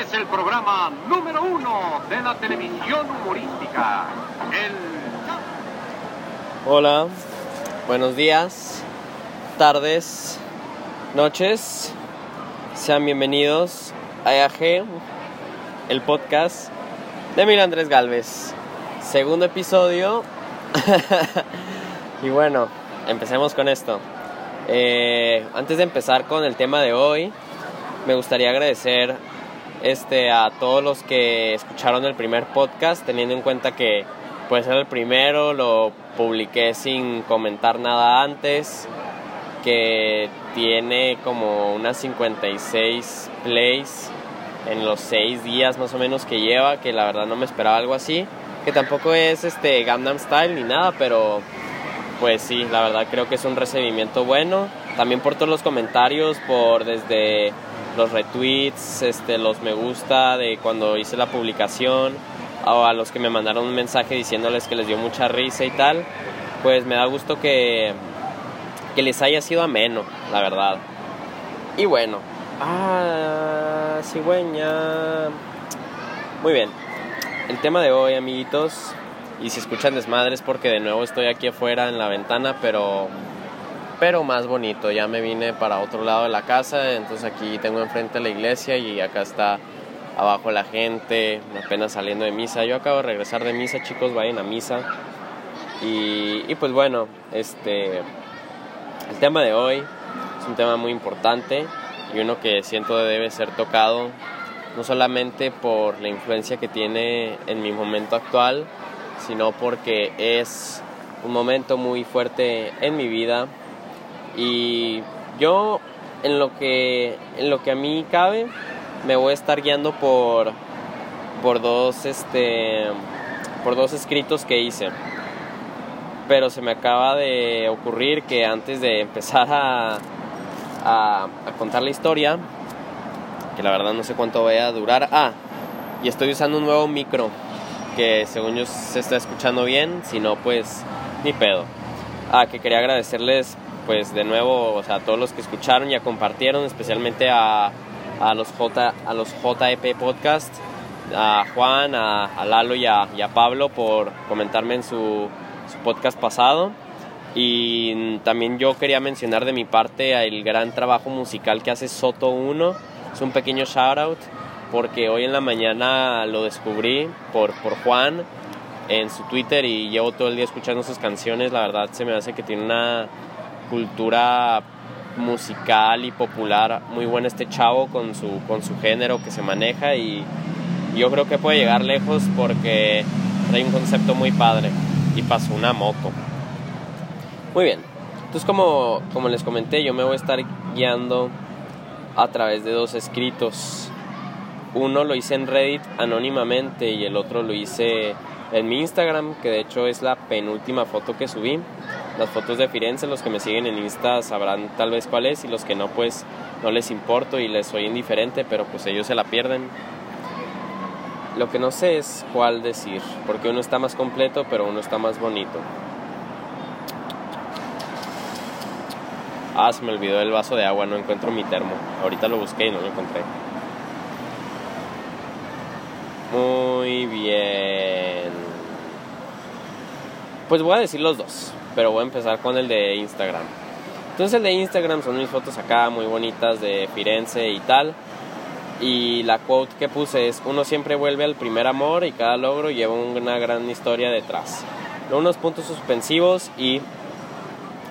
Es el programa número uno de la televisión humorística. El Hola, buenos días, tardes, noches. Sean bienvenidos a EAG, el podcast de Mil Andrés Galvez. Segundo episodio. y bueno, empecemos con esto. Eh, antes de empezar con el tema de hoy, me gustaría agradecer este, a todos los que escucharon el primer podcast, teniendo en cuenta que puede ser el primero, lo publiqué sin comentar nada antes, que tiene como unas 56 plays en los 6 días más o menos que lleva, que la verdad no me esperaba algo así, que tampoco es este Gangnam Style ni nada, pero pues sí, la verdad creo que es un recibimiento bueno, también por todos los comentarios, por desde los retweets, este, los me gusta de cuando hice la publicación, o a los que me mandaron un mensaje diciéndoles que les dio mucha risa y tal, pues me da gusto que, que les haya sido ameno, la verdad. Y bueno, ah, cigüeña. Muy bien, el tema de hoy, amiguitos, y si escuchan desmadres porque de nuevo estoy aquí afuera en la ventana, pero pero más bonito. Ya me vine para otro lado de la casa, entonces aquí tengo enfrente la iglesia y acá está abajo la gente, apenas saliendo de misa. Yo acabo de regresar de misa, chicos, vayan a misa. Y, pues bueno, este, el tema de hoy es un tema muy importante y uno que siento debe ser tocado no solamente por la influencia que tiene en mi momento actual, sino porque es un momento muy fuerte en mi vida y yo en lo que en lo que a mí cabe me voy a estar guiando por por dos este por dos escritos que hice. Pero se me acaba de ocurrir que antes de empezar a, a, contar la historia que la verdad no sé cuánto vaya a durar. Ah y estoy usando un nuevo micro que según yo se está escuchando bien si no pues ni pedo. Ah que quería agradecerles pues de nuevo, o sea, a todos los que escucharon y compartieron, especialmente a, a los, J, a los JEP Podcast, a Juan, a, Lalo y a, Pablo por comentarme en su, su, podcast pasado. Y también yo quería mencionar de mi parte el gran trabajo musical que hace Soto 1. Es un pequeño shout out porque hoy en la mañana lo descubrí por, por Juan en su Twitter y llevo todo el día escuchando sus canciones. La verdad se me hace que tiene una cultura musical y popular muy buena este chavo con su, con su género que se maneja y yo creo que puede llegar lejos porque trae un concepto muy padre y pasó una moto. Muy bien, entonces como, como les comenté yo me voy a estar guiando a través de dos escritos. Uno lo hice en Reddit anónimamente y el otro lo hice en mi Instagram, que de hecho es la penúltima foto que subí las fotos de Firenze. Los que me siguen en Insta sabrán tal vez cuál es y los que no, pues no les importo y les soy indiferente, pero pues ellos se la pierden. Lo que no sé es cuál decir, porque uno está más completo, pero uno está más bonito. Ah, se me olvidó el vaso de agua, no encuentro mi termo. Ahorita lo busqué y no lo encontré. Muy bien. Pues voy a decir los dos pero voy a empezar con el de Instagram. Entonces el de Instagram son mis fotos acá muy bonitas de Firenze y tal. Y la quote que puse es, uno siempre vuelve al primer amor y cada logro lleva una gran historia detrás. Unos puntos suspensivos y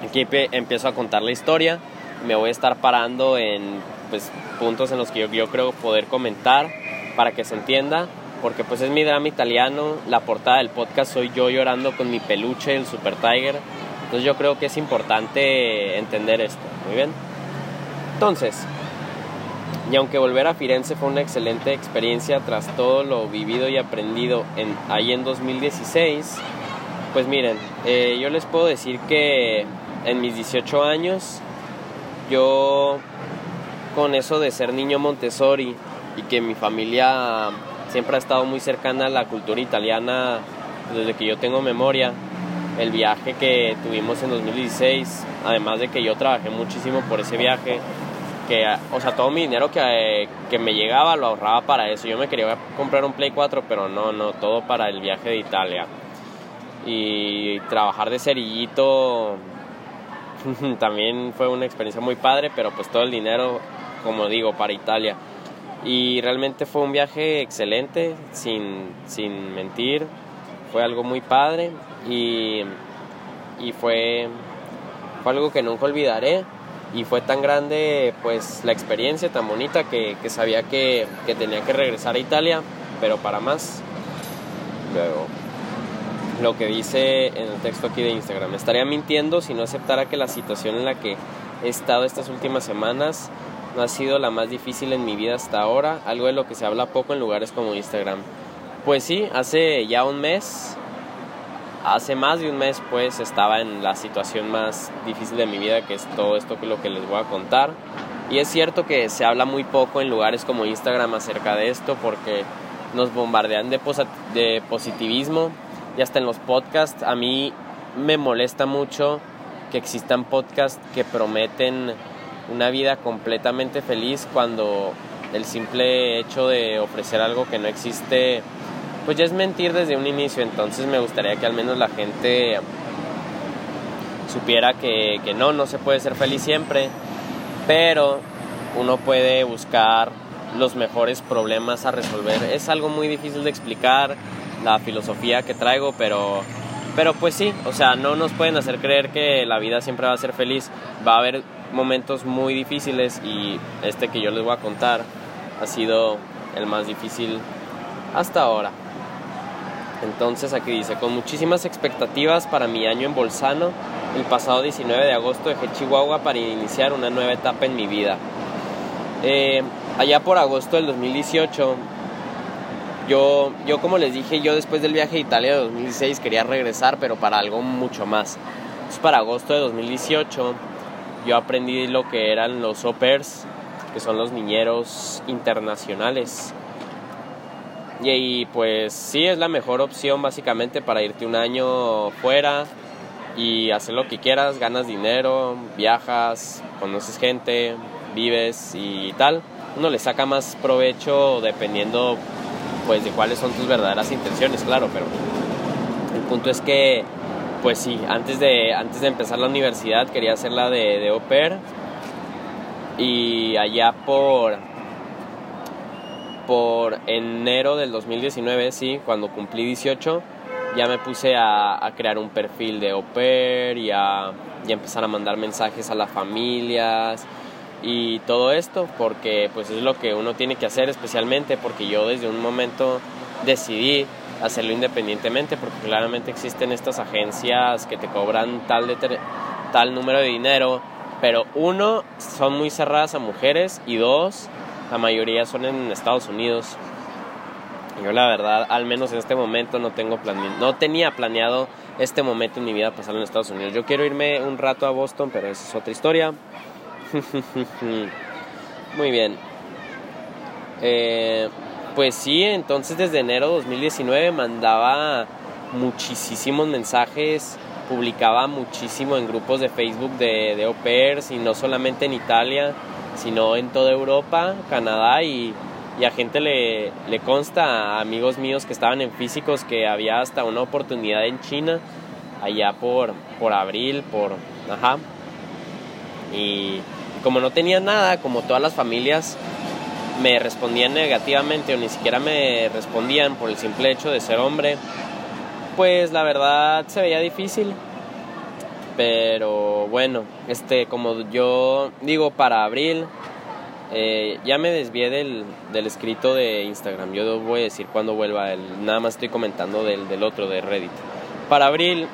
aquí empiezo a contar la historia. Me voy a estar parando en pues, puntos en los que yo, yo creo poder comentar para que se entienda porque pues es mi drama italiano, la portada del podcast soy yo llorando con mi peluche, el Super Tiger, entonces yo creo que es importante entender esto, muy bien. Entonces, y aunque volver a Firenze fue una excelente experiencia tras todo lo vivido y aprendido en, ahí en 2016, pues miren, eh, yo les puedo decir que en mis 18 años, yo con eso de ser niño Montessori y que mi familia siempre ha estado muy cercana a la cultura italiana desde que yo tengo memoria. El viaje que tuvimos en 2016, además de que yo trabajé muchísimo por ese viaje, que, o sea, todo mi dinero que, que me llegaba lo ahorraba para eso. Yo me quería comprar un Play 4, pero no, no, todo para el viaje de Italia. Y trabajar de cerillito también fue una experiencia muy padre, pero pues todo el dinero, como digo, para Italia. Y realmente fue un viaje excelente, sin, sin mentir. Fue algo muy padre y, y fue, fue algo que nunca olvidaré. Y fue tan grande pues la experiencia tan bonita que, que sabía que, que, tenía que regresar a Italia pero para más. Luego lo que dice en el texto aquí de Instagram. Estaría mintiendo si no aceptara que la situación en la que he estado estas últimas semanas no ha sido la más difícil en mi vida hasta ahora algo de lo que se habla poco en lugares como Instagram. Pues sí hace ya un mes hace más de un mes pues estaba en la situación más difícil de mi vida que es todo esto que lo que les voy a contar. Y es cierto que se habla muy poco en lugares como Instagram acerca de esto porque nos bombardean de, de positivismo y hasta en los podcasts. A mí me molesta mucho que existan podcasts que prometen una vida completamente feliz cuando el simple hecho de ofrecer algo que no existe pues ya es mentir desde un inicio, entonces me gustaría que al menos la gente supiera que, que no, no se puede ser feliz siempre, pero uno puede buscar los mejores problemas a resolver. Es algo muy difícil de explicar la filosofía que traigo, pero, pero pues sí, o sea, no nos pueden hacer creer que la vida siempre va a ser feliz. Va a haber momentos muy difíciles y este que yo les voy a contar ha sido el más difícil hasta ahora. Entonces aquí dice, con muchísimas expectativas para mi año en Bolzano, el pasado 19 de agosto dejé Chihuahua para iniciar una nueva etapa en mi vida. Eh, allá por agosto del 2018, yo, yo como les dije, yo después del viaje a Italia de 2016 quería regresar, pero para algo mucho más. Entonces para agosto de 2018 yo aprendí lo que eran los au que son los niñeros internacionales. Y, pues sí, es la mejor opción básicamente para irte un año fuera y hacer lo que quieras, ganas dinero, viajas, conoces gente, vives y tal. Uno le saca más provecho dependiendo pues de cuáles son tus verdaderas intenciones, claro, pero el punto es que pues sí, antes de, antes de empezar la universidad quería hacerla de, de au pair. Y allá por por enero del 2019, sí, cuando cumplí 18, ya me puse a, crear un perfil de au pair y a, empezar a mandar mensajes a las familias y todo esto, porque pues es lo que uno tiene que hacer especialmente, porque yo desde un momento decidí hacerlo independientemente, porque claramente existen estas agencias que te cobran tal, tal número de dinero, pero uno, son muy cerradas a mujeres y dos, la mayoría son en Estados Unidos. Yo la verdad, al menos en este momento no tengo plane... no tenía planeado este momento en mi vida pasarlo en Estados Unidos. Yo quiero irme un rato a Boston, pero esa es otra historia. Muy bien. Eh, pues sí, entonces desde enero de 2019 mandaba muchísimos mensajes, publicaba muchísimo en grupos de Facebook de, de au pairs y no solamente en Italia sino en toda Europa, Canadá y, a gente le, le, consta, a amigos míos que estaban en físicos, que había hasta una oportunidad en China, allá por, por abril, por... Ajá. Y como no tenía nada, como todas las familias me respondían negativamente o ni siquiera me respondían por el simple hecho de ser hombre, pues la verdad se veía difícil pero bueno, este, como yo digo para abril, eh, ya me desvié del, del, escrito de Instagram. Yo voy a decir cuando vuelva. El, nada más estoy comentando del, del otro, de Reddit. Para abril,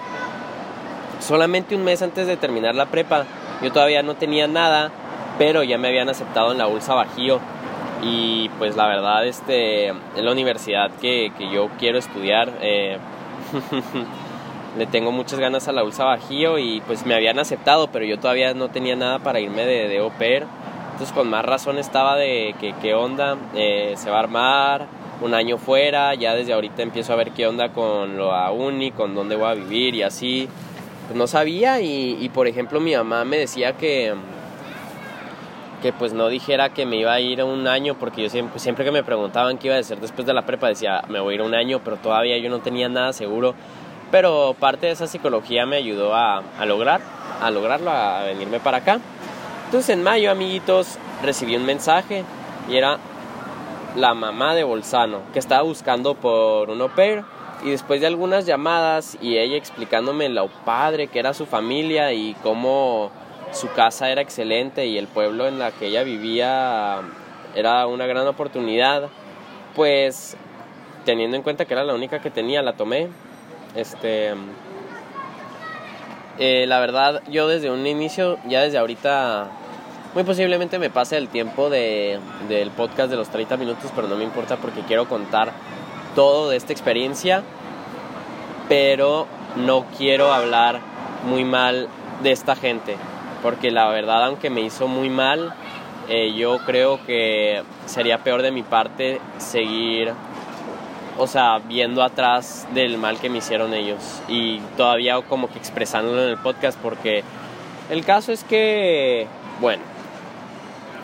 solamente un mes antes de terminar la prepa, yo todavía no tenía nada, pero ya me habían aceptado en la ULSA Bajío. Y pues la verdad, este, la universidad que, que yo quiero estudiar, eh, le tengo muchas ganas a la ULSA Bajío y pues me habían aceptado, pero yo todavía no tenía nada para irme de, de au. Entonces con más razón estaba de que qué onda, eh, se va a armar, un año fuera, ya desde ahorita empiezo a ver qué onda con lo a uni, con dónde voy a vivir y así. Pues no sabía y, y por ejemplo mi mamá me decía que, que pues no dijera que me iba a ir un año, porque yo siempre, que me preguntaban qué iba a hacer después de la prepa, decía, me voy a ir un año, pero todavía yo no tenía nada seguro. Pero parte de esa psicología me ayudó a, a lograr, a lograrlo, a venirme para acá. Entonces en mayo, amiguitos, recibí un mensaje y era la mamá de Bolzano, que estaba buscando por un au pair. Y después de algunas llamadas y ella explicándome lo padre que era su familia y cómo su casa era excelente y el pueblo en la que ella vivía era una gran oportunidad, pues teniendo en cuenta que era la única que tenía, la tomé. Este, eh, la verdad, yo desde un inicio, ya desde ahorita, muy posiblemente me pase el tiempo de, del podcast de los 30 minutos, pero no me importa porque quiero contar todo de esta experiencia, pero no quiero hablar muy mal de esta gente, porque la verdad, aunque me hizo muy mal, eh, yo creo que sería peor de mi parte seguir o sea, viendo atrás del mal que me hicieron ellos y todavía como que expresándolo en el podcast porque el caso es que, bueno,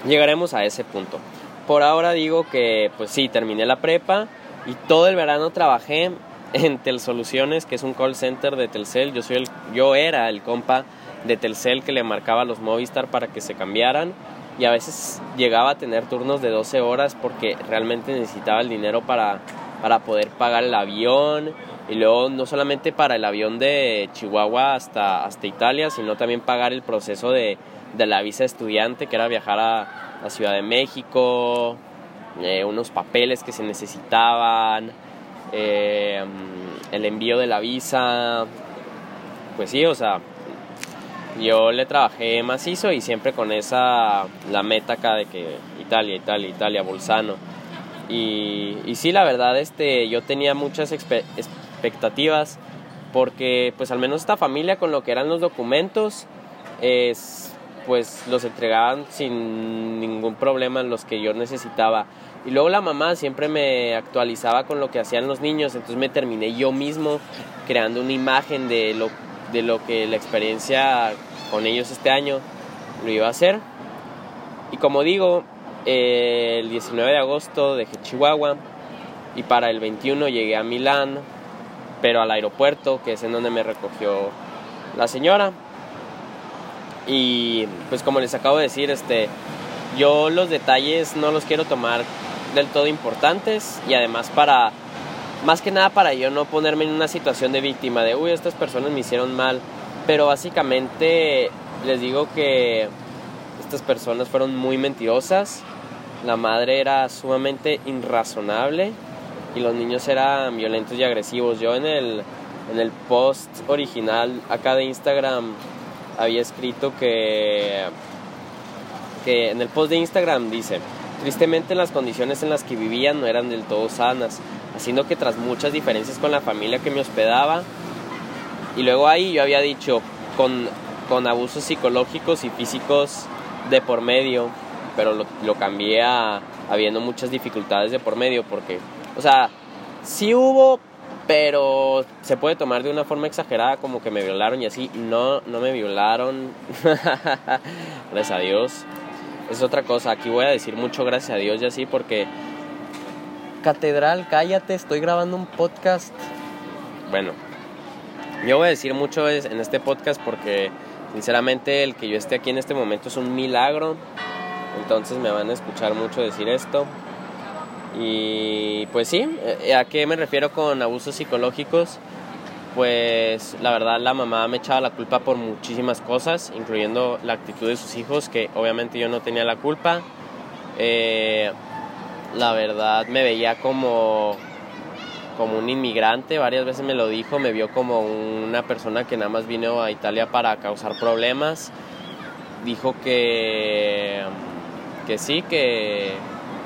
llegaremos a ese punto. Por ahora digo que pues sí, terminé la prepa y todo el verano trabajé en Telsoluciones, que es un call center de Telcel. Yo soy el yo era el compa de Telcel que le marcaba a los Movistar para que se cambiaran. Y a veces llegaba a tener turnos de 12 horas porque realmente necesitaba el dinero para para poder pagar el avión. Y luego no solamente para el avión de Chihuahua hasta, hasta Italia, sino también pagar el proceso de, de la visa estudiante, que era viajar a, la Ciudad de México, eh, unos papeles que se necesitaban, eh, el envío de la visa, pues sí, o sea, yo le trabajé macizo y siempre con esa, la meta acá de que Italia, Italia, Italia, Bolzano y, y sí, la verdad, este, yo tenía muchas expectativas porque pues al menos esta familia con lo que eran los documentos, es, pues los entregaban sin ningún problema los que yo necesitaba. Y luego la mamá siempre me actualizaba con lo que hacían los niños, entonces me terminé yo mismo creando una imagen de lo, de lo que la experiencia con ellos este año lo iba a hacer. Y como digo, el 19 de agosto dejé Chihuahua y para el 21 llegué a Milán, pero al aeropuerto, que es en donde me recogió la señora. Y pues como les acabo de decir, este, yo los detalles no los quiero tomar del todo importantes y además para, más que nada para yo no ponerme en una situación de víctima de, uy, estas personas me hicieron mal, pero básicamente les digo que estas personas fueron muy mentirosas. La madre era sumamente irrazonable y los niños eran violentos y agresivos. Yo en el, en el post original acá de Instagram había escrito que, que en el post de Instagram dice, tristemente las condiciones en las que vivían no eran del todo sanas, haciendo que tras muchas diferencias con la familia que me hospedaba, y luego ahí yo había dicho, con, con abusos psicológicos y físicos de por medio, pero lo, lo cambié a habiendo muchas dificultades de por medio porque, o sea, sí hubo, pero se puede tomar de una forma exagerada como que me violaron y así. No, no me violaron. gracias a Dios. Es otra cosa. Aquí voy a decir mucho gracias a Dios y así porque... Catedral, cállate, estoy grabando un podcast. Bueno, yo voy a decir mucho en este podcast porque sinceramente el que yo esté aquí en este momento es un milagro. Entonces me van a escuchar mucho decir esto. Y pues sí, eh, ¿a qué me refiero con abusos psicológicos? Pues la verdad la mamá me echaba la culpa por muchísimas cosas, incluyendo la actitud de sus hijos, que obviamente yo no tenía la culpa. Eh, la verdad me veía como, como un inmigrante, varias veces me lo dijo, me vio como una persona que nada más vino a Italia para causar problemas. Dijo que que sí, que,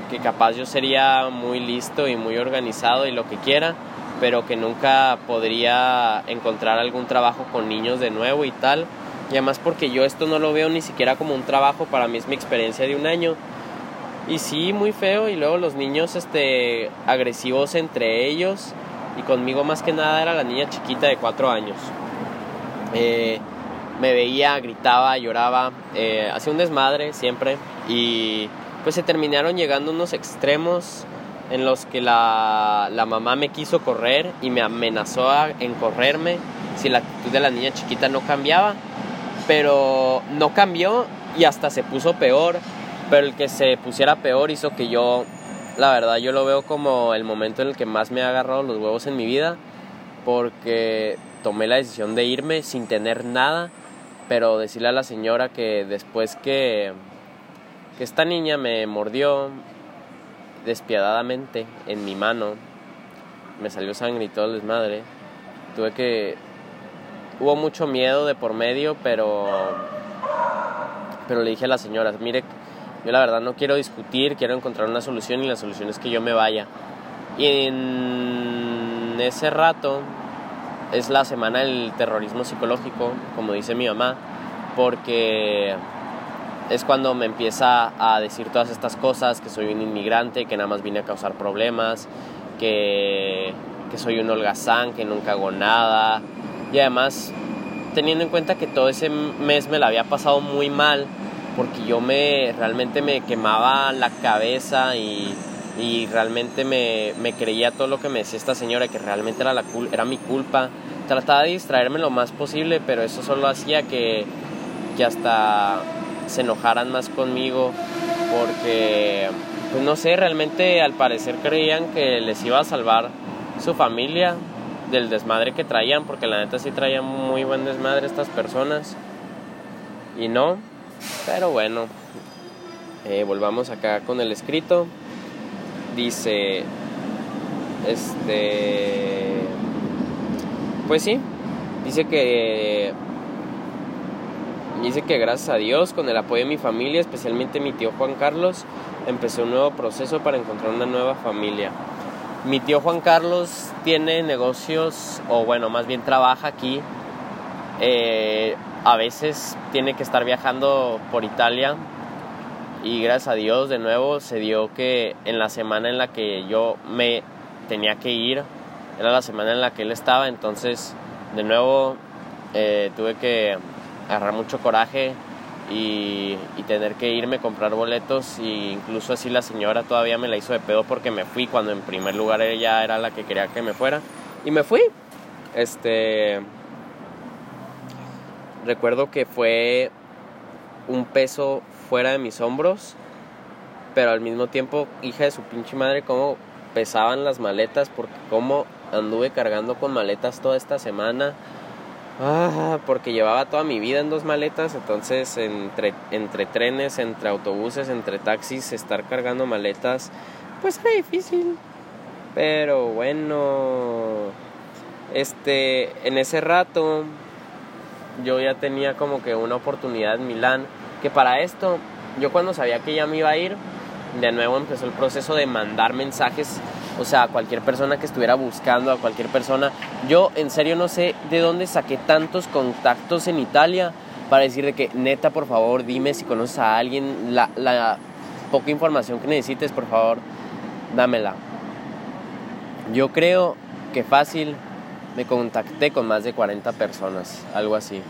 que capaz yo sería muy listo y muy organizado y lo que quiera, pero que nunca podría encontrar algún trabajo con niños de nuevo y tal. Y además porque yo esto no lo veo ni siquiera como un trabajo, para mí es mi experiencia de un año. Y sí, muy feo. Y luego los niños este, agresivos entre ellos. Y conmigo más que nada era la niña chiquita de cuatro años. Eh, me veía, gritaba, lloraba, eh, hacía un desmadre siempre Y pues se terminaron llegando unos extremos en los que la, la mamá me quiso correr y me amenazó en correrme si la actitud de la niña chiquita no cambiaba. Pero no cambió y hasta se puso peor. Pero el que se pusiera peor hizo que yo, la verdad, yo lo veo como el momento en el que más me ha agarrado los huevos en mi vida. Porque tomé la decisión de irme sin tener nada. Pero decirle a la señora que después que, que esta niña me mordió, despiadadamente en mi mano. Me salió sangre y todo el desmadre. Tuve que... Hubo mucho miedo de por medio, pero... Pero le dije a la señora, mire, yo la verdad no quiero discutir, quiero encontrar una solución y la solución es que yo me vaya. Y en ese rato es la semana del terrorismo psicológico, como dice mi mamá, porque es cuando me empieza a decir todas estas cosas, que soy un inmigrante, que nada más vine a causar problemas, que, que soy un holgazán, que nunca hago nada. Y además, teniendo en cuenta que todo ese mes me la había pasado muy mal, porque yo me realmente me quemaba la cabeza y, y realmente me, me, creía todo lo que me decía esta señora, que realmente era, la, era mi culpa. Trataba de distraerme lo más posible, pero eso solo hacía que, que hasta se enojaran más conmigo porque, pues no sé, realmente al parecer creían que les iba a salvar su familia del desmadre que traían, porque la neta sí traían muy buen desmadre estas personas. Y no, pero bueno, eh, volvamos acá con el escrito. Dice, este, pues sí, dice que dice que gracias a Dios, con el apoyo de mi familia, especialmente mi tío Juan Carlos, empecé un nuevo proceso para encontrar una nueva familia. Mi tío Juan Carlos tiene negocios, o bueno, más bien trabaja aquí. Eh, a veces tiene que estar viajando por Italia y gracias a Dios de nuevo se dio que en la semana en la que yo me tenía que ir, era la semana en la que él estaba, entonces de nuevo eh, tuve que agarrar mucho coraje y, tener que irme a comprar boletos e incluso así la señora todavía me la hizo de pedo porque me fui cuando en primer lugar ella era la que quería que me fuera y me fui. Este recuerdo que fue un peso fuera de mis hombros pero al mismo tiempo hija de su pinche madre cómo pesaban las maletas porque como anduve cargando con maletas toda esta semana Ah, porque llevaba toda mi vida en dos maletas, entonces entre, entre trenes, entre autobuses, entre taxis, estar cargando maletas, pues era difícil. Pero bueno, este, en ese rato yo ya tenía como que una oportunidad en Milán, que para esto, yo cuando sabía que ya me iba a ir, de nuevo empezó el proceso de mandar mensajes o sea, a cualquier persona que estuviera buscando, a cualquier persona. Yo en serio no sé de dónde saqué tantos contactos en Italia para decirle que neta, por favor, dime si conoces a alguien, la, la poca información que necesites, por favor, dámela. Yo creo que fácil me contacté con más de 40 personas, algo así.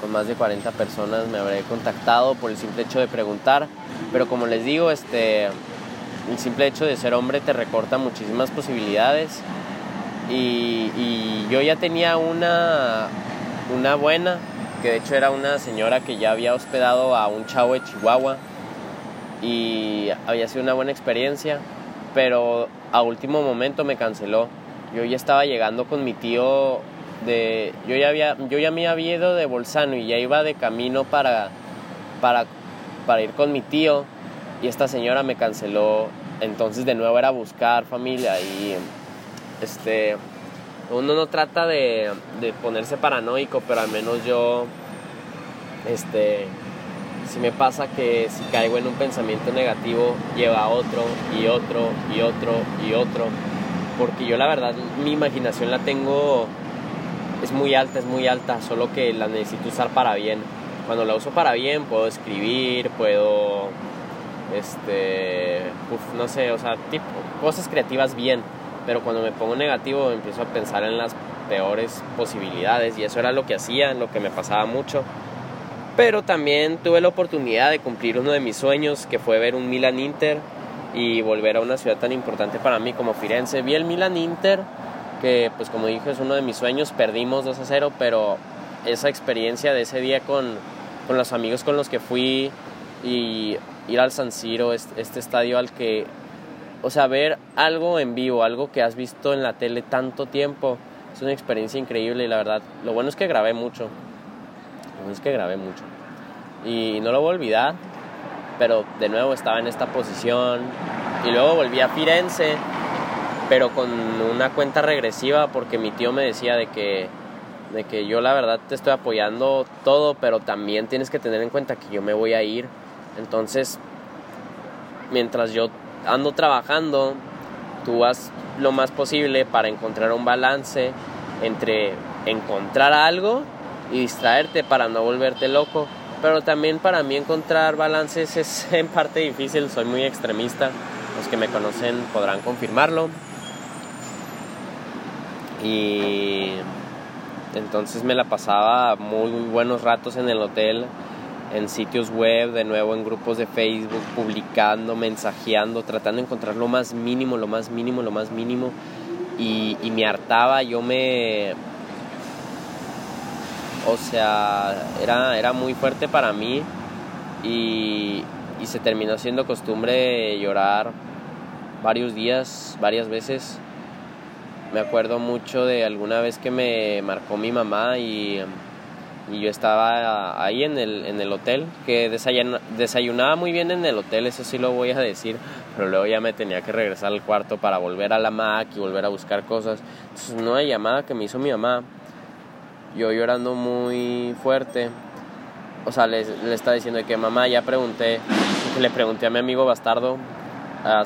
Con más de 40 personas me habré contactado por el simple hecho de preguntar, pero como les digo, este el simple hecho de ser hombre te recorta muchísimas posibilidades. Y, yo ya tenía una, una buena, que de hecho era una señora que ya había hospedado a un chavo de Chihuahua y había sido una buena experiencia, pero a último momento me canceló. Yo ya estaba llegando con mi tío de yo ya había yo ya me había ido de Bolzano y ya iba de camino para para para ir con mi tío y esta señora me canceló. Entonces de nuevo era buscar familia y este uno no trata de, de ponerse paranoico, pero al menos yo este si me pasa que si caigo en un pensamiento negativo lleva otro y otro y otro y otro porque yo la verdad mi imaginación la tengo es muy alta, es muy alta, solo que la necesito usar para bien. Cuando la uso para bien puedo escribir, puedo este, no sé, o sea, tipo, cosas creativas bien, pero cuando me pongo negativo empiezo a pensar en las peores posibilidades y eso era lo que hacía, lo que me pasaba mucho. Pero también tuve la oportunidad de cumplir uno de mis sueños, que fue ver un Milan Inter y volver a una ciudad tan importante para mí como Firenze. Vi el Milan Inter, que pues como dije es uno de mis sueños, perdimos 2 a 0, pero esa experiencia de ese día con, con los amigos con los que fui y ir al San Siro, este estadio al que, o sea, ver algo en vivo, algo que has visto en la tele tanto tiempo, es una experiencia increíble y la verdad, lo bueno es que grabé mucho, lo bueno es que grabé mucho. Y no lo voy a olvidar, pero de nuevo estaba en esta posición y luego volví a Firenze, pero con una cuenta regresiva porque mi tío me decía de que de que yo la verdad te estoy apoyando todo, pero también tienes que tener en cuenta que yo me voy a ir. Entonces, mientras yo ando trabajando, tú haz lo más posible para encontrar un balance entre encontrar algo y distraerte para no volverte loco. Pero también para mí encontrar balances es en parte difícil, soy muy extremista. Los que me conocen podrán confirmarlo. Y entonces me la pasaba muy, buenos ratos en el hotel, en sitios web, de nuevo en grupos de Facebook, publicando, mensajeando, tratando de encontrar lo más mínimo, lo más mínimo, lo más mínimo. Y, me hartaba, yo me... O sea, era, era muy fuerte para mí y, se terminó siendo costumbre llorar varios días, varias veces me acuerdo mucho de alguna vez que me marcó mi mamá y, yo estaba ahí en el, en el hotel, que desayunaba muy bien en el hotel, eso sí lo voy a decir, pero luego ya me tenía que regresar al cuarto para volver a la Mac y volver a buscar cosas. Entonces, una llamada que me hizo mi mamá, yo llorando muy fuerte, o sea, le, le estaba diciendo que mamá, ya pregunté, le pregunté a mi amigo Bastardo,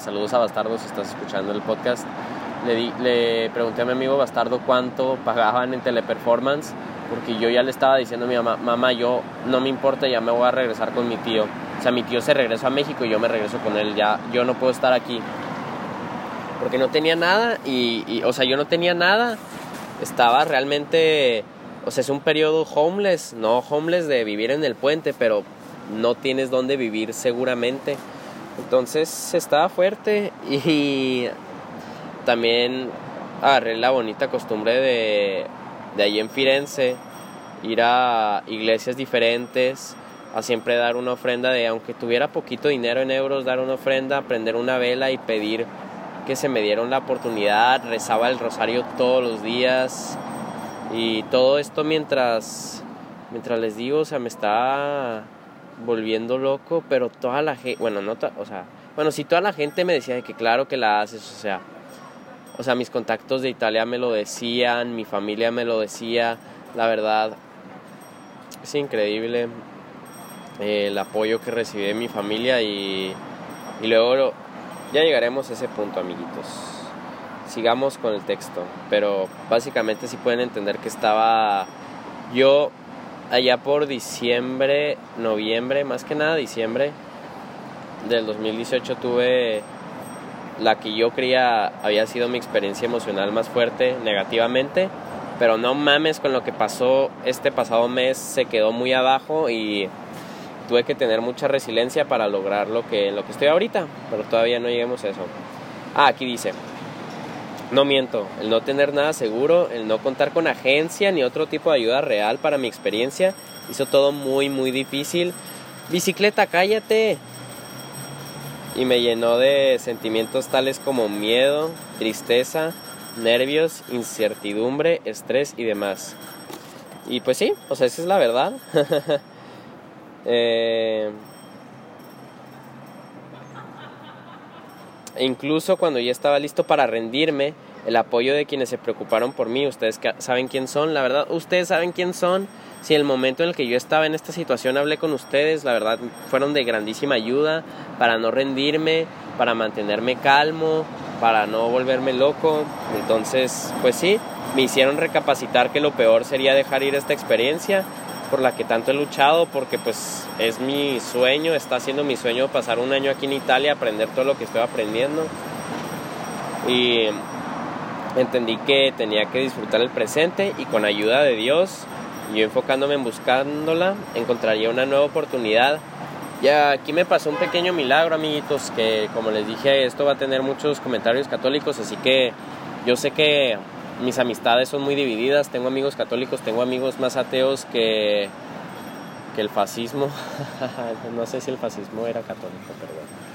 saludos a Bastardo si estás escuchando el podcast, le, le pregunté a mi amigo Bastardo cuánto pagaban en Teleperformance, porque yo ya le estaba diciendo a mi mamá, mamá, yo no me importa, ya me voy a regresar con mi tío. O sea, mi tío se regresó a México y yo me regreso con él, ya yo no puedo estar aquí. Porque no tenía nada y, o sea, yo no tenía nada. Estaba realmente, o sea, es un periodo homeless, no homeless de vivir en el puente, pero no tienes dónde vivir seguramente. Entonces estaba fuerte y también agarré la bonita costumbre de, de allí en Firenze ir a iglesias diferentes, a siempre dar una ofrenda de, aunque tuviera poquito dinero en euros, dar una ofrenda, prender una vela y pedir que se me dieron la oportunidad, rezaba el rosario todos los días y todo esto mientras, mientras les digo, o sea, me está volviendo loco, pero toda la gente, bueno, no, o sea, bueno, si toda la gente me decía que claro que la haces, o sea, o sea, mis contactos de Italia me lo decían, mi familia me lo decía, la verdad es increíble eh, el apoyo que recibí de mi familia y, y luego ya llegaremos a ese punto, amiguitos. Sigamos con el texto, pero básicamente sí pueden entender que estaba yo allá por diciembre, noviembre, más que nada diciembre del 2018 tuve la que yo creía había sido mi experiencia emocional más fuerte negativamente, pero no mames con lo que pasó este pasado mes, se quedó muy abajo y tuve que tener mucha resiliencia para lograr lo que, lo que estoy ahorita, pero todavía no lleguemos a eso. Ah, aquí dice, no miento, el no tener nada seguro, el no contar con agencia ni otro tipo de ayuda real para mi experiencia, hizo todo muy, muy difícil. Bicicleta, cállate y me llenó de sentimientos tales como miedo, tristeza, nervios, incertidumbre, estrés y demás. Y pues sí, o sea, esa es la verdad. eh, incluso cuando ya estaba listo para rendirme, el apoyo de quienes se preocuparon por mí, ustedes saben quién son, la verdad, ustedes saben quién son. Si el momento en el que yo estaba en esta situación hablé con ustedes, la verdad fueron de grandísima ayuda para no rendirme, para mantenerme calmo, para no volverme loco. Entonces, pues sí, me hicieron recapacitar que lo peor sería dejar ir esta experiencia por la que tanto he luchado, porque pues es mi sueño, está siendo mi sueño pasar un año aquí en Italia, aprender todo lo que estoy aprendiendo. Y entendí que tenía que disfrutar el presente y con ayuda de Dios yo enfocándome en buscándola, encontraría una nueva oportunidad. Y aquí me pasó un pequeño milagro, amiguitos, que como les dije, esto va a tener muchos comentarios católicos, así que yo sé que mis amistades son muy divididas, tengo amigos católicos, tengo amigos más ateos que, que el fascismo. no sé si el fascismo era católico, bueno.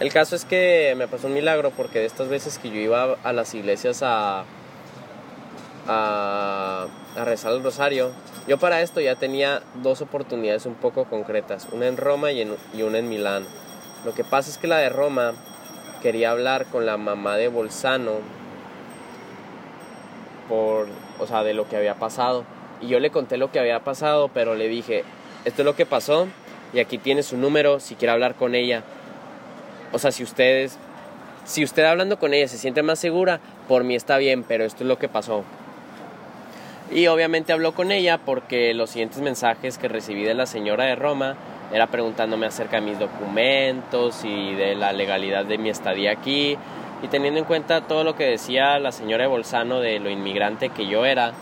El caso es que me pasó un milagro porque de estas veces que yo iba a las iglesias a, a, rezar el rosario, yo para esto ya tenía dos oportunidades un poco concretas, una en Roma y, en, y una en Milán. Lo que pasa es que la de Roma quería hablar con la mamá de Bolzano por, o sea, de lo que había pasado. Y yo le conté lo que había pasado, pero le dije, esto es lo que pasó y aquí tiene su número si quiere hablar con ella. O sea, si ustedes, si usted hablando con ella se siente más segura, por mí está bien, pero esto es lo que pasó. Y obviamente habló con ella porque los siguientes mensajes que recibí de la señora de Roma era preguntándome acerca de mis documentos y de la legalidad de mi estadía aquí. Y teniendo en cuenta todo lo que decía la señora de Bolzano de lo inmigrante que yo era,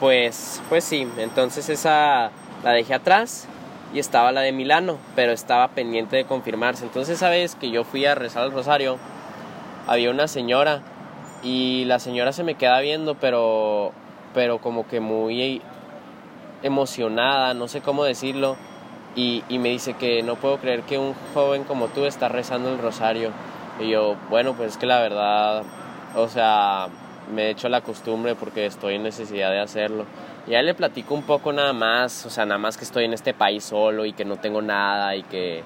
pues, pues sí, entonces esa la dejé atrás y estaba la de Milano, pero estaba pendiente de confirmarse. Entonces esa vez que yo fui a rezar al rosario, había una señora y la señora se me queda viendo, pero, pero como que muy emocionada, no sé cómo decirlo, y, y me dice que no puedo creer que un joven como tú está rezando el rosario. Y yo, bueno, pues es que la verdad, o sea, me he hecho la costumbre porque estoy en necesidad de hacerlo. Y a él le platico un poco nada más, o sea, nada más que estoy en este país solo y que no tengo nada y que,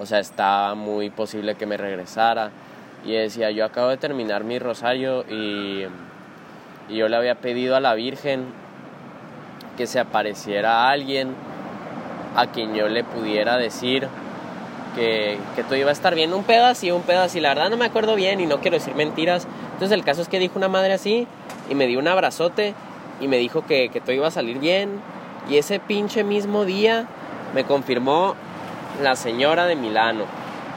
o sea, está muy posible que me regresara. Y decía, yo acabo de terminar mi rosario y, y yo le había pedido a la Virgen que se apareciera alguien a quien yo le pudiera decir que, que todo iba a estar bien. Un pedo así, un pedo así. La verdad no me acuerdo bien y no quiero decir mentiras. Entonces el caso es que dijo una madre así y me dio un abrazote y me dijo que, que todo iba a salir bien. Y ese pinche mismo día me confirmó la señora de Milano,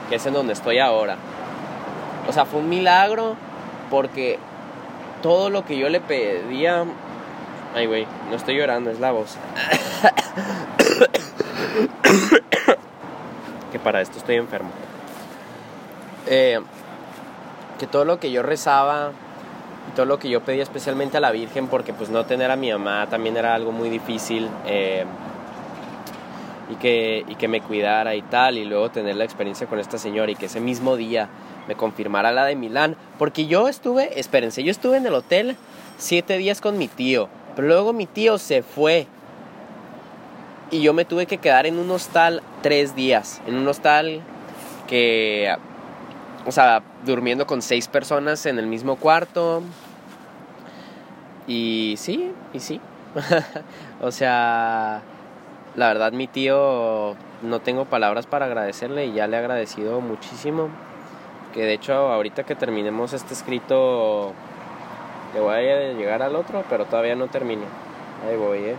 que es en donde estoy ahora. O sea, fue un milagro porque todo lo que yo le pedía... Ay, güey, no estoy llorando, es la voz. que para esto estoy enfermo. Eh, que todo lo que yo rezaba todo lo que yo pedía especialmente a la Virgen, porque pues no tener a mi mamá también era algo muy difícil. Eh, y que, y que me cuidara y tal, y luego tener la experiencia con esta señora y que ese mismo día me confirmara la de Milán, porque yo estuve, espérense, yo estuve en el hotel siete días con mi tío, pero luego mi tío se fue y yo me tuve que quedar en un hostal tres días, en un hostal que, o sea, durmiendo con seis personas en el mismo cuarto. Y sí, y sí. o sea, la verdad mi tío no tengo palabras para agradecerle y ya le he agradecido muchísimo. Que de hecho ahorita que terminemos este escrito le voy a llegar al otro, pero todavía no termino. Ahí voy, eh.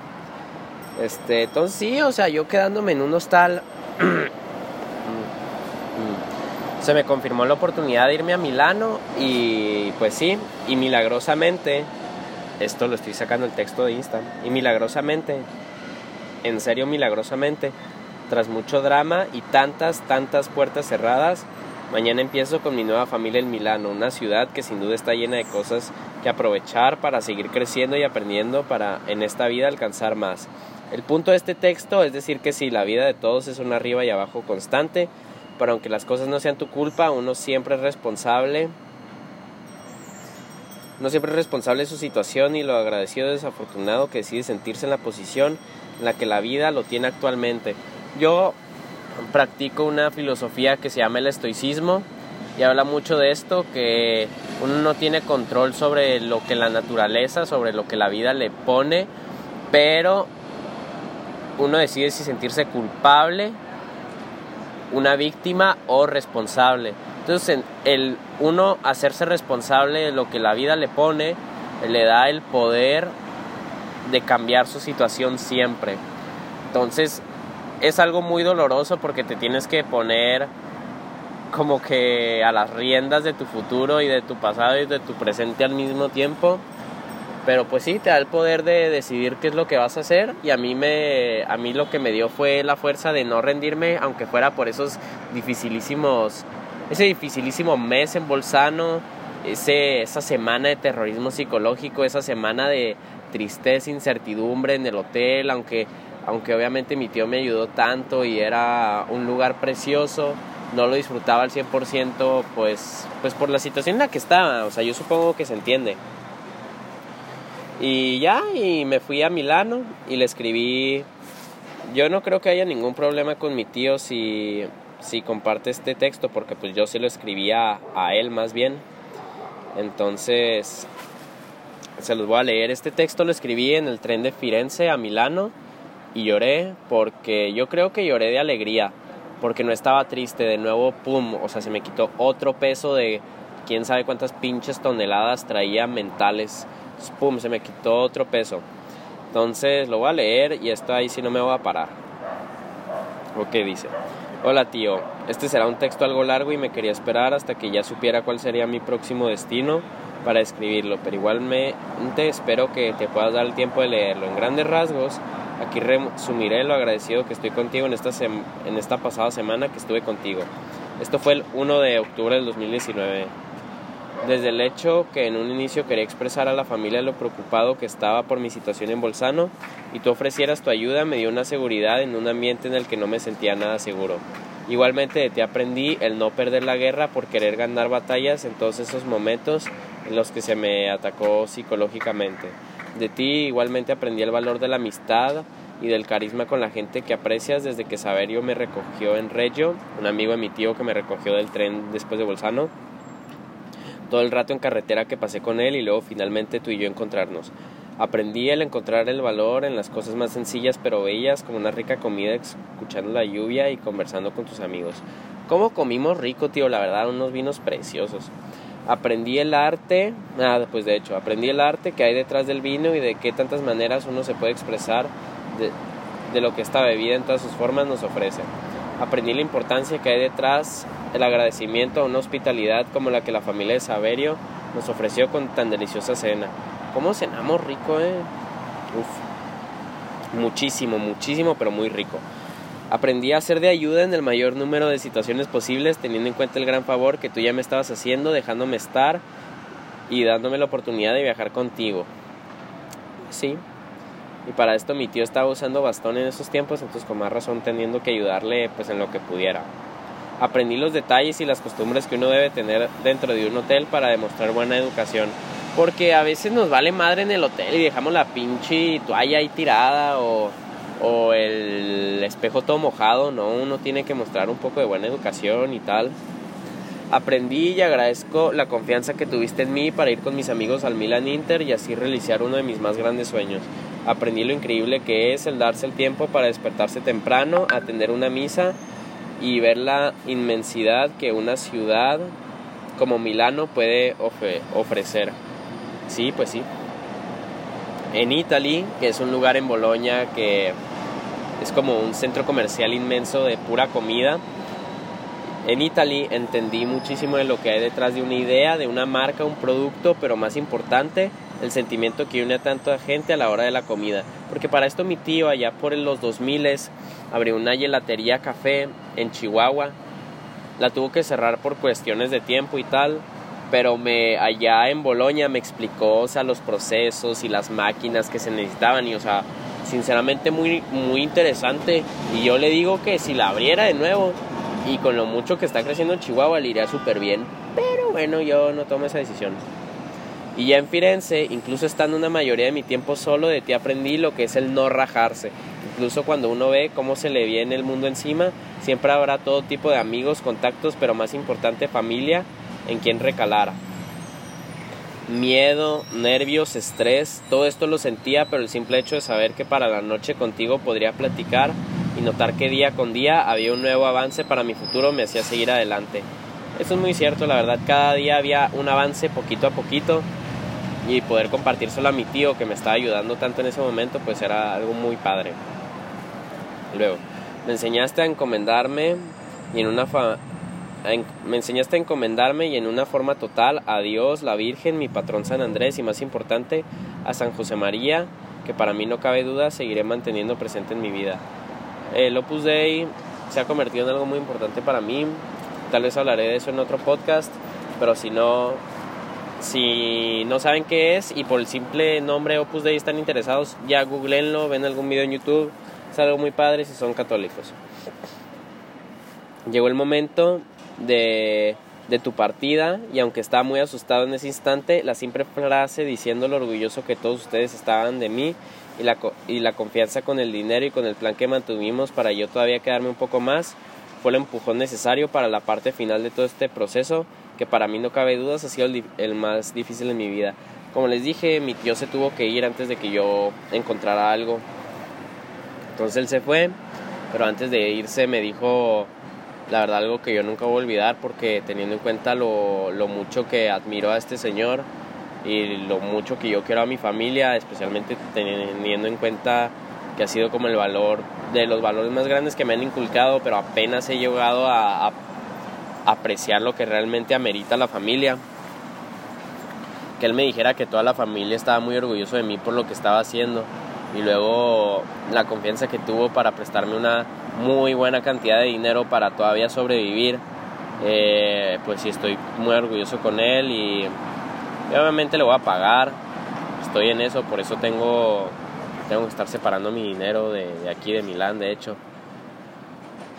Este, entonces sí, o sea, yo quedándome en un hostal se me confirmó la oportunidad de irme a Milano y pues sí, y milagrosamente, esto lo estoy sacando el texto de Insta, y milagrosamente, en serio milagrosamente, tras mucho drama y tantas, tantas puertas cerradas, mañana empiezo con mi nueva familia en Milano, una ciudad que sin duda está llena de cosas que aprovechar para seguir creciendo y aprendiendo para en esta vida alcanzar más. El punto de este texto es decir que si la vida de todos es un arriba y abajo constante, pero aunque las cosas no sean tu culpa, uno siempre es responsable. Uno siempre es responsable de su situación y lo agradecido desafortunado que decide sentirse en la posición en la que la vida lo tiene actualmente. Yo practico una filosofía que se llama el estoicismo y habla mucho de esto, que uno no tiene control sobre lo que la naturaleza, sobre lo que la vida le pone, pero uno decide si sentirse culpable, una víctima o responsable. Entonces, el uno hacerse responsable de lo que la vida le pone, le da el poder de cambiar su situación siempre. Entonces, es algo muy doloroso porque te tienes que poner como que a las riendas de tu futuro y de tu pasado y de tu presente al mismo tiempo. Pero pues sí, te da el poder de decidir qué es lo que vas a hacer y a mí me a mí lo que me dio fue la fuerza de no rendirme aunque fuera por esos dificilísimos ese dificilísimo mes en Bolzano, ese esa semana de terrorismo psicológico, esa semana de tristeza, incertidumbre en el hotel, aunque aunque obviamente mi tío me ayudó tanto y era un lugar precioso, no lo disfrutaba al 100% pues pues por la situación en la que estaba, o sea, yo supongo que se entiende. Y ya, y me fui a Milano y le escribí. Yo no creo que haya ningún problema con mi tío si, si comparte este texto, porque pues yo se lo escribía a él más bien. Entonces, se los voy a leer. Este texto lo escribí en el tren de Firenze a Milano y lloré porque yo creo que lloré de alegría, porque no estaba triste. De nuevo, pum, o sea, se me quitó otro peso de quién sabe cuántas pinches toneladas traía mentales pum, se me quitó otro peso. Entonces lo voy a leer y esto ahí sí no me voy a parar. Ok, dice. Hola tío, este será un texto algo largo y me quería esperar hasta que ya supiera cuál sería mi próximo destino para escribirlo, pero igualmente espero que te puedas dar el tiempo de leerlo. En grandes rasgos, aquí resumiré lo agradecido que estoy contigo en esta, en esta pasada semana que estuve contigo. Esto fue el 1 de octubre del 2019. Desde el hecho que en un inicio quería expresar a la familia lo preocupado que estaba por mi situación en Bolzano y tú ofrecieras tu ayuda me dio una seguridad en un ambiente en el que no me sentía nada seguro. Igualmente de ti aprendí el no perder la guerra por querer ganar batallas en todos esos momentos en los que se me atacó psicológicamente. De ti igualmente aprendí el valor de la amistad y del carisma con la gente que aprecias desde que Saverio me recogió en Reggio, un amigo de mi tío que me recogió del tren después de Bolzano todo el rato en carretera que pasé con él y luego finalmente tú y yo encontrarnos. Aprendí el encontrar el valor en las cosas más sencillas pero bellas, como una rica comida escuchando la lluvia y conversando con tus amigos. ¿Cómo comimos rico, tío? La verdad, unos vinos preciosos. Aprendí el arte, nada, pues de hecho, aprendí el arte que hay detrás del vino y de qué tantas maneras uno se puede expresar de, de lo que esta bebida en todas sus formas nos ofrece. Aprendí la importancia que hay detrás el agradecimiento a una hospitalidad como la que la familia de Saverio nos ofreció con tan deliciosa cena. ¿Cómo cenamos rico, eh? Uf. Muchísimo, muchísimo, pero muy rico. Aprendí a ser de ayuda en el mayor número de situaciones posibles, teniendo en cuenta el gran favor que tú ya me estabas haciendo, dejándome estar y dándome la oportunidad de viajar contigo. Sí, y para esto mi tío estaba usando bastón en esos tiempos, entonces con más razón teniendo que ayudarle pues en lo que pudiera. Aprendí los detalles y las costumbres que uno debe tener dentro de un hotel para demostrar buena educación. Porque a veces nos vale madre en el hotel y dejamos la pinche toalla ahí tirada o, o el espejo todo mojado, ¿no? Uno tiene que mostrar un poco de buena educación y tal. Aprendí y agradezco la confianza que tuviste en mí para ir con mis amigos al Milan Inter y así realizar uno de mis más grandes sueños. Aprendí lo increíble que es el darse el tiempo para despertarse temprano, atender una misa y ver la inmensidad que una ciudad como Milano puede ofrecer. Sí, pues sí. En Italy, que es un lugar en Bolonia que es como un centro comercial inmenso de pura comida, en Italy entendí muchísimo de lo que hay detrás de una idea, de una marca, un producto, pero más importante, el sentimiento que une a tanta gente a la hora de la comida. Porque para esto mi tío allá por los 2000 abrió una gelatería café en Chihuahua. La tuvo que cerrar por cuestiones de tiempo y tal, pero me allá en Bolonia me explicó, o sea, los procesos y las máquinas que se necesitaban y o sea, sinceramente muy muy interesante y yo le digo que si la abriera de nuevo y con lo mucho que está creciendo en Chihuahua le iría súper bien, pero bueno, yo no tomo esa decisión. Y ya en Firenze, incluso estando una mayoría de mi tiempo solo, de ti aprendí lo que es el no rajarse. Incluso cuando uno ve cómo se le viene el mundo encima, siempre habrá todo tipo de amigos, contactos, pero más importante familia en quien recalara. Miedo, nervios, estrés, todo esto lo sentía, pero el simple hecho de saber que para la noche contigo podría platicar y notar que día con día había un nuevo avance para mi futuro me hacía seguir adelante. Eso es muy cierto, la verdad, cada día había un avance poquito a poquito y poder compartírselo a mi tío que me estaba ayudando tanto en ese momento, pues era algo muy padre. Luego, me enseñaste a encomendarme y en una me enseñaste a encomendarme y en una forma total a Dios, la Virgen, mi patrón San Andrés y más importante a San José María, que para mí no cabe duda seguiré manteniendo presente en mi vida. El Opus Dei se ha convertido en algo muy importante para mí. Tal vez hablaré de eso en otro podcast, pero si no, si no saben qué es y por el simple nombre Opus Dei están interesados, ya googleenlo, ven algún video en YouTube. Es algo muy padre si son católicos. Llegó el momento de, de tu partida y aunque estaba muy asustado en ese instante, la simple frase diciendo lo orgulloso que todos ustedes estaban de mí y la, y la confianza con el dinero y con el plan que mantuvimos para yo todavía quedarme un poco más fue el empujón necesario para la parte final de todo este proceso que para mí no cabe dudas ha sido el, más difícil en mi vida. Como les dije, mi tío se tuvo que ir antes de que yo encontrara algo. Entonces él se fue, pero antes de irse me dijo la verdad algo que yo nunca voy a olvidar porque teniendo en cuenta lo, lo mucho que admiro a este señor y lo mucho que yo quiero a mi familia, especialmente teniendo en cuenta que ha sido como el valor de los valores más grandes que me han inculcado, pero apenas he llegado a apreciar lo que realmente amerita la familia. Que él me dijera que toda la familia estaba muy orgulloso de mí por lo que estaba haciendo y luego la confianza que tuvo para prestarme una muy buena cantidad de dinero para todavía sobrevivir. Eh, pues sí, estoy muy orgulloso con él y, obviamente le voy a pagar. Estoy en eso, por eso tengo, tengo que estar separando mi dinero de aquí, de Milán, de hecho.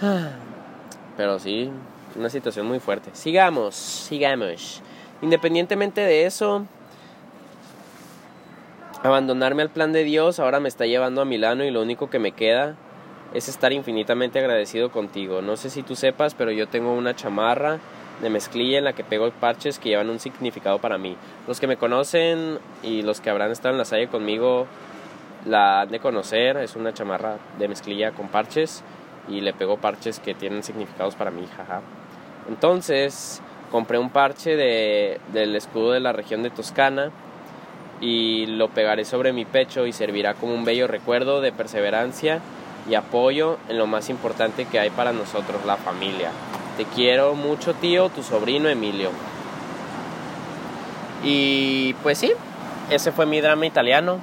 Pero sí, una situación muy fuerte. Sigamos, sigamos. Independientemente de eso, abandonarme al plan de Dios ahora me está llevando a Milano y lo único que me queda es estar infinitamente agradecido contigo. No sé si tú sepas, pero yo tengo una chamarra de mezclilla en la que pego parches que llevan un significado para mí. Los que me conocen y los que habrán estado en la salle conmigo la han de conocer. Es una chamarra de mezclilla con parches y le pego parches que tienen significados para mí, jaja. Entonces compré un parche de, del escudo de la región de Toscana y lo pegaré sobre mi pecho y servirá como un bello recuerdo de perseverancia y apoyo en lo más importante que hay para nosotros, la familia. Te quiero mucho, tío, tu sobrino Emilio. Y pues sí, ese fue mi drama italiano.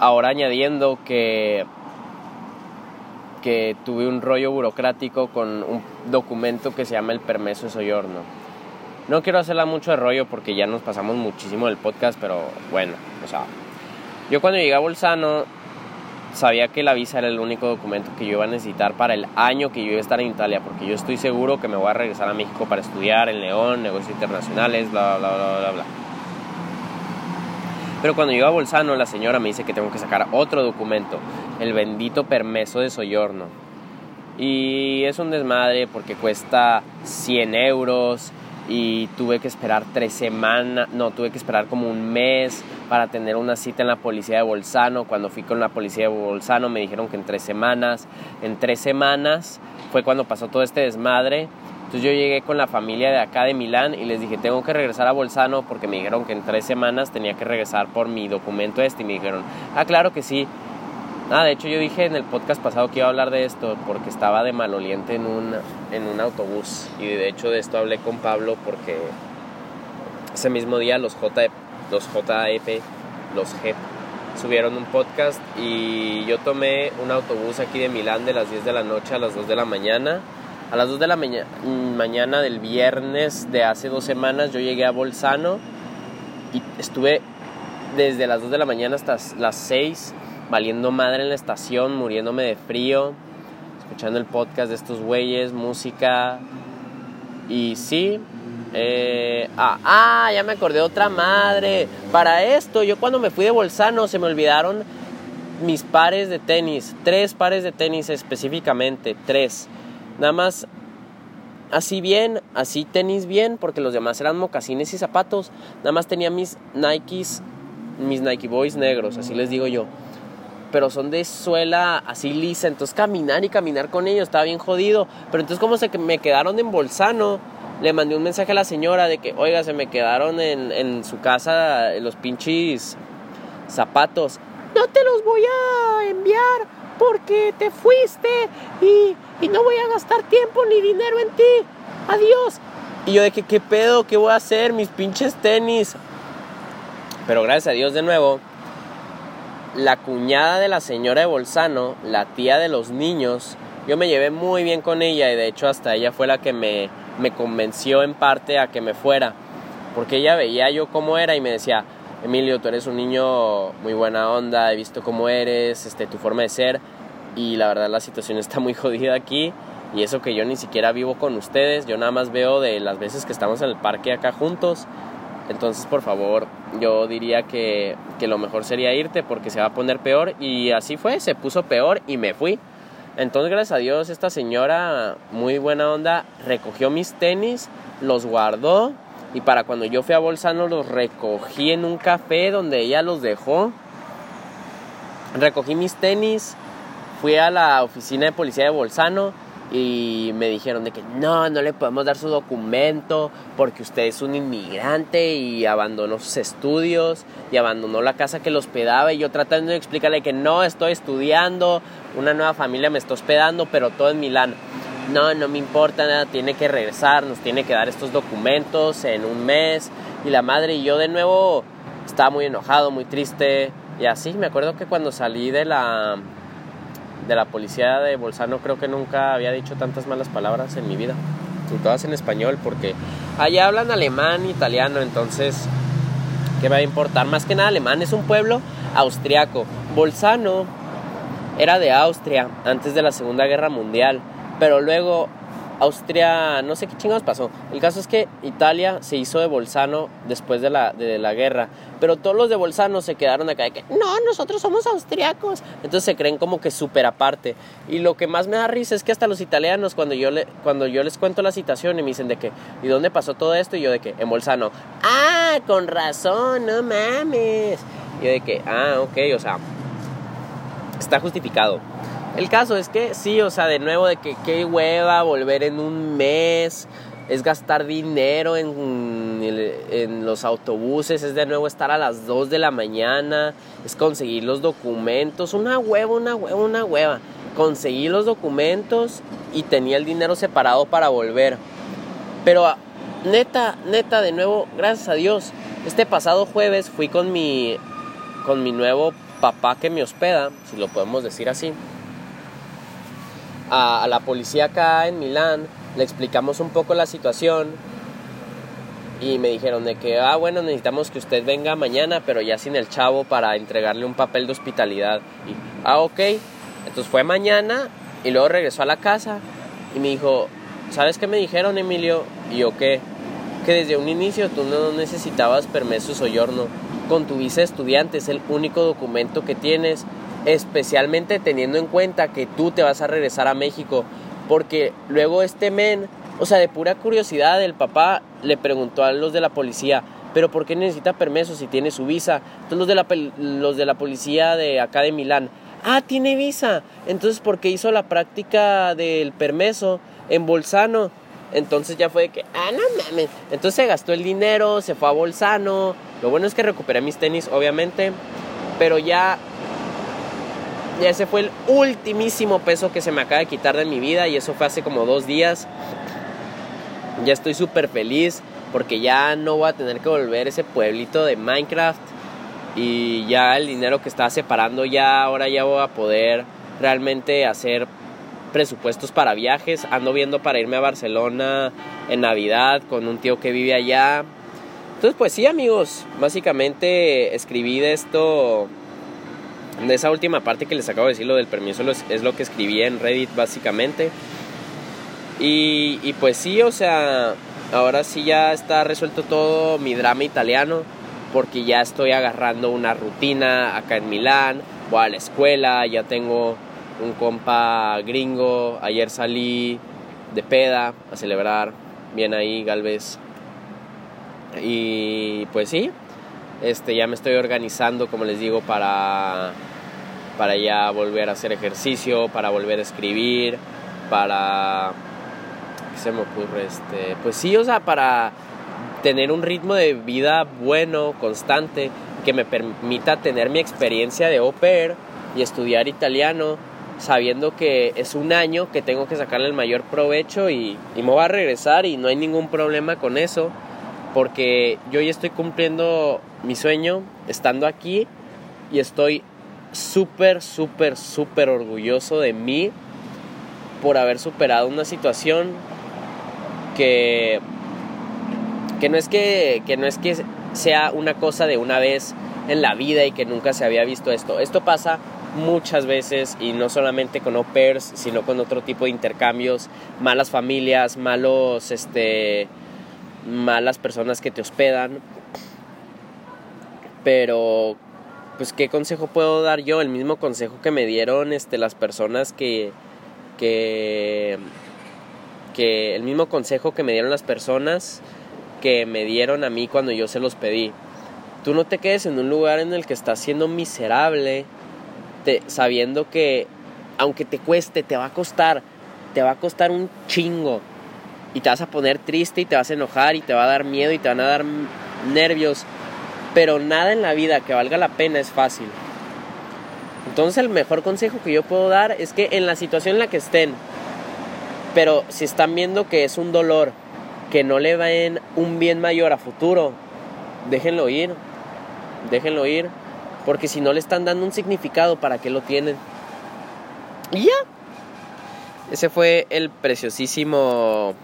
Ahora añadiendo que que tuve un rollo burocrático con un documento que se llama el permiso de soyorno. No quiero hacerla mucho de rollo porque ya nos pasamos muchísimo del podcast, pero bueno, o sea, yo cuando llegué a Bolzano sabía que la visa era el único documento que yo iba a necesitar para el año que yo iba a estar en Italia, porque yo estoy seguro que me voy a regresar a México para estudiar en León, negocios internacionales, bla, bla, bla, bla, bla. Pero cuando llego a Bolzano, la señora me dice que tengo que sacar otro documento, el bendito permiso de soyorno. Y es un desmadre porque cuesta 100 euros y tuve que esperar tres semanas, no, tuve que esperar como un mes para tener una cita en la policía de Bolzano. Cuando fui con la policía de Bolzano me dijeron que en tres semanas, en tres semanas fue cuando pasó todo este desmadre. Entonces yo llegué con la familia de acá de Milán y les dije, tengo que regresar a Bolzano porque me dijeron que en tres semanas tenía que regresar por mi documento este. Y me dijeron, ah, claro que sí. Ah, de hecho yo dije en el podcast pasado que iba a hablar de esto porque estaba de maloliente en un, en un autobús y de hecho de esto hablé con Pablo porque ese mismo día los, J, los JEP, los JEP, subieron un podcast y yo tomé un autobús aquí de Milán de las 10 de la noche a las 2 de la mañana. A las 2 de la maña mañana del viernes de hace dos semanas yo llegué a Bolzano y estuve desde las 2 de la mañana hasta las 6 valiendo madre en la estación, muriéndome de frío, escuchando el podcast de estos güeyes, música. Y sí, eh, ah, ah, ya me acordé otra madre. Para esto, yo cuando me fui de Bolzano se me olvidaron mis pares de tenis, tres pares de tenis específicamente, tres. Nada más así bien, así tenis bien, porque los demás eran mocasines y zapatos. Nada más tenía mis Nikes, mis Nike Boys negros, así les digo yo. Pero son de suela así lisa, entonces caminar y caminar con ellos estaba bien jodido, pero entonces como se me quedaron en Bolzano, le mandé un mensaje a la señora de que, oiga, se me quedaron en, en su casa los pinches zapatos, no te los voy a enviar, porque te fuiste y, y no voy a gastar tiempo ni dinero en ti. Adiós. Y yo de ¿qué pedo? ¿Qué voy a hacer? Mis pinches tenis. Pero gracias a Dios de nuevo, la cuñada de la señora de Bolzano, la tía de los niños, yo me llevé muy bien con ella y de hecho hasta ella fue la que me, me convenció en parte a que me fuera. Porque ella veía yo cómo era y me decía, Emilio, tú eres un niño muy buena onda, he visto cómo eres, este, tu forma de ser y la verdad la situación está muy jodida aquí y eso que yo ni siquiera vivo con ustedes, yo nada más veo de las veces que estamos en el parque acá juntos. Entonces, por favor, yo diría que, que lo mejor sería irte porque se va a poner peor y así fue, se puso peor y me fui. Entonces, gracias a Dios, esta señora, muy buena onda, recogió mis tenis, los guardó y para cuando yo fui a Bolzano los recogí en un café donde ella los dejó. Recogí mis tenis, fui a la oficina de policía de Bolzano y me dijeron de que no, no le podemos dar su documento porque usted es un inmigrante y abandonó sus estudios y abandonó la casa que lo hospedaba y yo tratando de explicarle que no, estoy estudiando, una nueva familia me está hospedando, pero todo en Milán. No, no me importa nada, tiene que regresar, nos tiene que dar estos documentos en un mes y la madre y yo de nuevo estaba muy enojado, muy triste. Y así, me acuerdo que cuando salí de la de la policía de Bolzano creo que nunca había dicho tantas malas palabras en mi vida. Y todas en español porque allá hablan alemán, italiano, entonces, ¿qué va a importar? Más que nada alemán, es un pueblo austriaco. Bolzano era de Austria antes de la Segunda Guerra Mundial, pero luego Austria, no sé qué chingados pasó. El caso es que Italia se hizo de Bolzano después de la, de la guerra. Pero todos los de Bolzano se quedaron acá de que, no, nosotros somos austriacos. Entonces se creen como que súper aparte. Y lo que más me da risa es que hasta los italianos, cuando yo, le, cuando yo les cuento la citación y me dicen de que, ¿y dónde pasó todo esto? Y yo de que, en Bolzano. Ah, con razón, no mames. Y yo de que, ah, ok, o sea, está justificado. El caso es que sí, o sea, de nuevo de que qué hueva volver en un mes, es gastar dinero en, en, los autobuses, es de nuevo estar a las 2 de la mañana, es conseguir los documentos, una hueva, una hueva, una hueva. Conseguí los documentos y tenía el dinero separado para volver. Pero neta, neta, de nuevo, gracias a Dios, este pasado jueves fui con mi, con mi nuevo papá que me hospeda, si lo podemos decir así a, la policía acá en Milán, le explicamos un poco la situación y me dijeron de que, ah, bueno, necesitamos que usted venga mañana, pero ya sin el chavo para entregarle un papel de hospitalidad. Y, ah, ok. Entonces fue mañana y luego regresó a la casa y me dijo, ¿sabes qué me dijeron, Emilio? Y yo, ¿qué? Que desde un inicio tú no necesitabas permiso soyorno. Con tu visa estudiante es el único documento que tienes especialmente teniendo en cuenta que tú te vas a regresar a México, porque luego este men, o sea, de pura curiosidad, el papá le preguntó a los de la policía, pero ¿por qué necesita permiso si tiene su visa? Entonces los de la, los de la policía de acá de Milán, ah, tiene visa, entonces ¿por qué hizo la práctica del permiso en Bolzano? Entonces ya fue de que, ah, no mames. Entonces se gastó el dinero, se fue a Bolzano. Lo bueno es que recuperé mis tenis, obviamente. Pero ya y ese fue el ultimísimo peso que se me acaba de quitar de mi vida y eso fue hace como dos días. Ya estoy súper feliz porque ya no voy a tener que volver ese pueblito de Minecraft y ya el dinero que estaba separando ya ahora ya voy a poder realmente hacer presupuestos para viajes. Ando viendo para irme a Barcelona en Navidad con un tío que vive allá. Entonces pues sí amigos, básicamente escribí de esto esa última parte que les acabo de decir, lo del permiso es lo que escribí en Reddit básicamente. Y, y pues sí, o sea, ahora sí ya está resuelto todo mi drama italiano, porque ya estoy agarrando una rutina acá en Milán, voy a la escuela, ya tengo un compa gringo, ayer salí de peda a celebrar, bien ahí Galvez. Y pues sí, este ya me estoy organizando, como les digo, para para ya volver a hacer ejercicio, para volver a escribir, para ¿qué se me ocurre? Este, pues sí, o sea, para tener un ritmo de vida bueno, constante, que me permita tener mi experiencia de au pair y estudiar italiano sabiendo que es un año que tengo que sacarle el mayor provecho y, y me voy a regresar y no hay ningún problema con eso, porque yo ya estoy cumpliendo mi sueño estando aquí y estoy súper, súper, súper orgulloso de mí por haber superado una situación que, que, no es que, que no es que sea una cosa de una vez en la vida y que nunca se había visto esto. Esto pasa muchas veces y no solamente con au pairs, sino con otro tipo de intercambios, malas familias, malos, este, malas personas que te hospedan. Pero, pues, ¿qué consejo puedo dar yo? El mismo consejo que me dieron este, las personas que, que, que, el mismo consejo que me dieron las personas que me dieron a mí cuando yo se los pedí. Tú no te quedes en un lugar en el que estás siendo miserable, sabiendo que aunque te cueste, te va a costar, te va a costar un chingo. Y te vas a poner triste y te vas a enojar y te va a dar miedo y te van a dar nervios. Pero nada en la vida que valga la pena es fácil. Entonces el mejor consejo que yo puedo dar es que en la situación en la que estén, pero si están viendo que es un dolor, que no le ven un bien mayor a futuro, déjenlo ir, déjenlo ir, porque si no le están dando un significado, ¿para qué lo tienen? Y ya. Ese fue el preciosísimo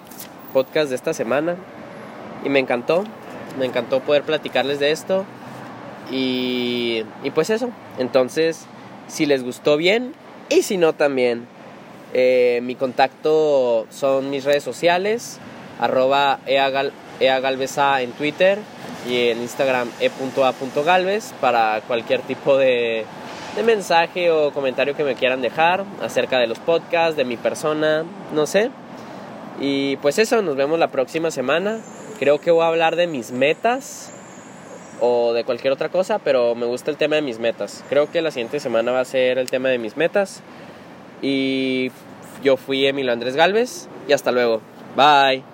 podcast de esta semana y me encantó, me encantó poder platicarles de esto y, y pues eso, entonces si les gustó bien y si no también. Eh, mi contacto son mis redes sociales, arroba eagalvesa en Twitter y en Instagram e.a.galvez para cualquier tipo de, de mensaje o comentario que me quieran dejar acerca de los podcasts, de mi persona, no sé. Y pues eso, nos vemos la próxima semana. Creo que voy a hablar de mis metas o de cualquier otra cosa, pero me gusta el tema de mis metas. Creo que la siguiente semana va a ser el tema de mis metas. Y yo fui Emilio Andrés Galvez y hasta luego. Bye.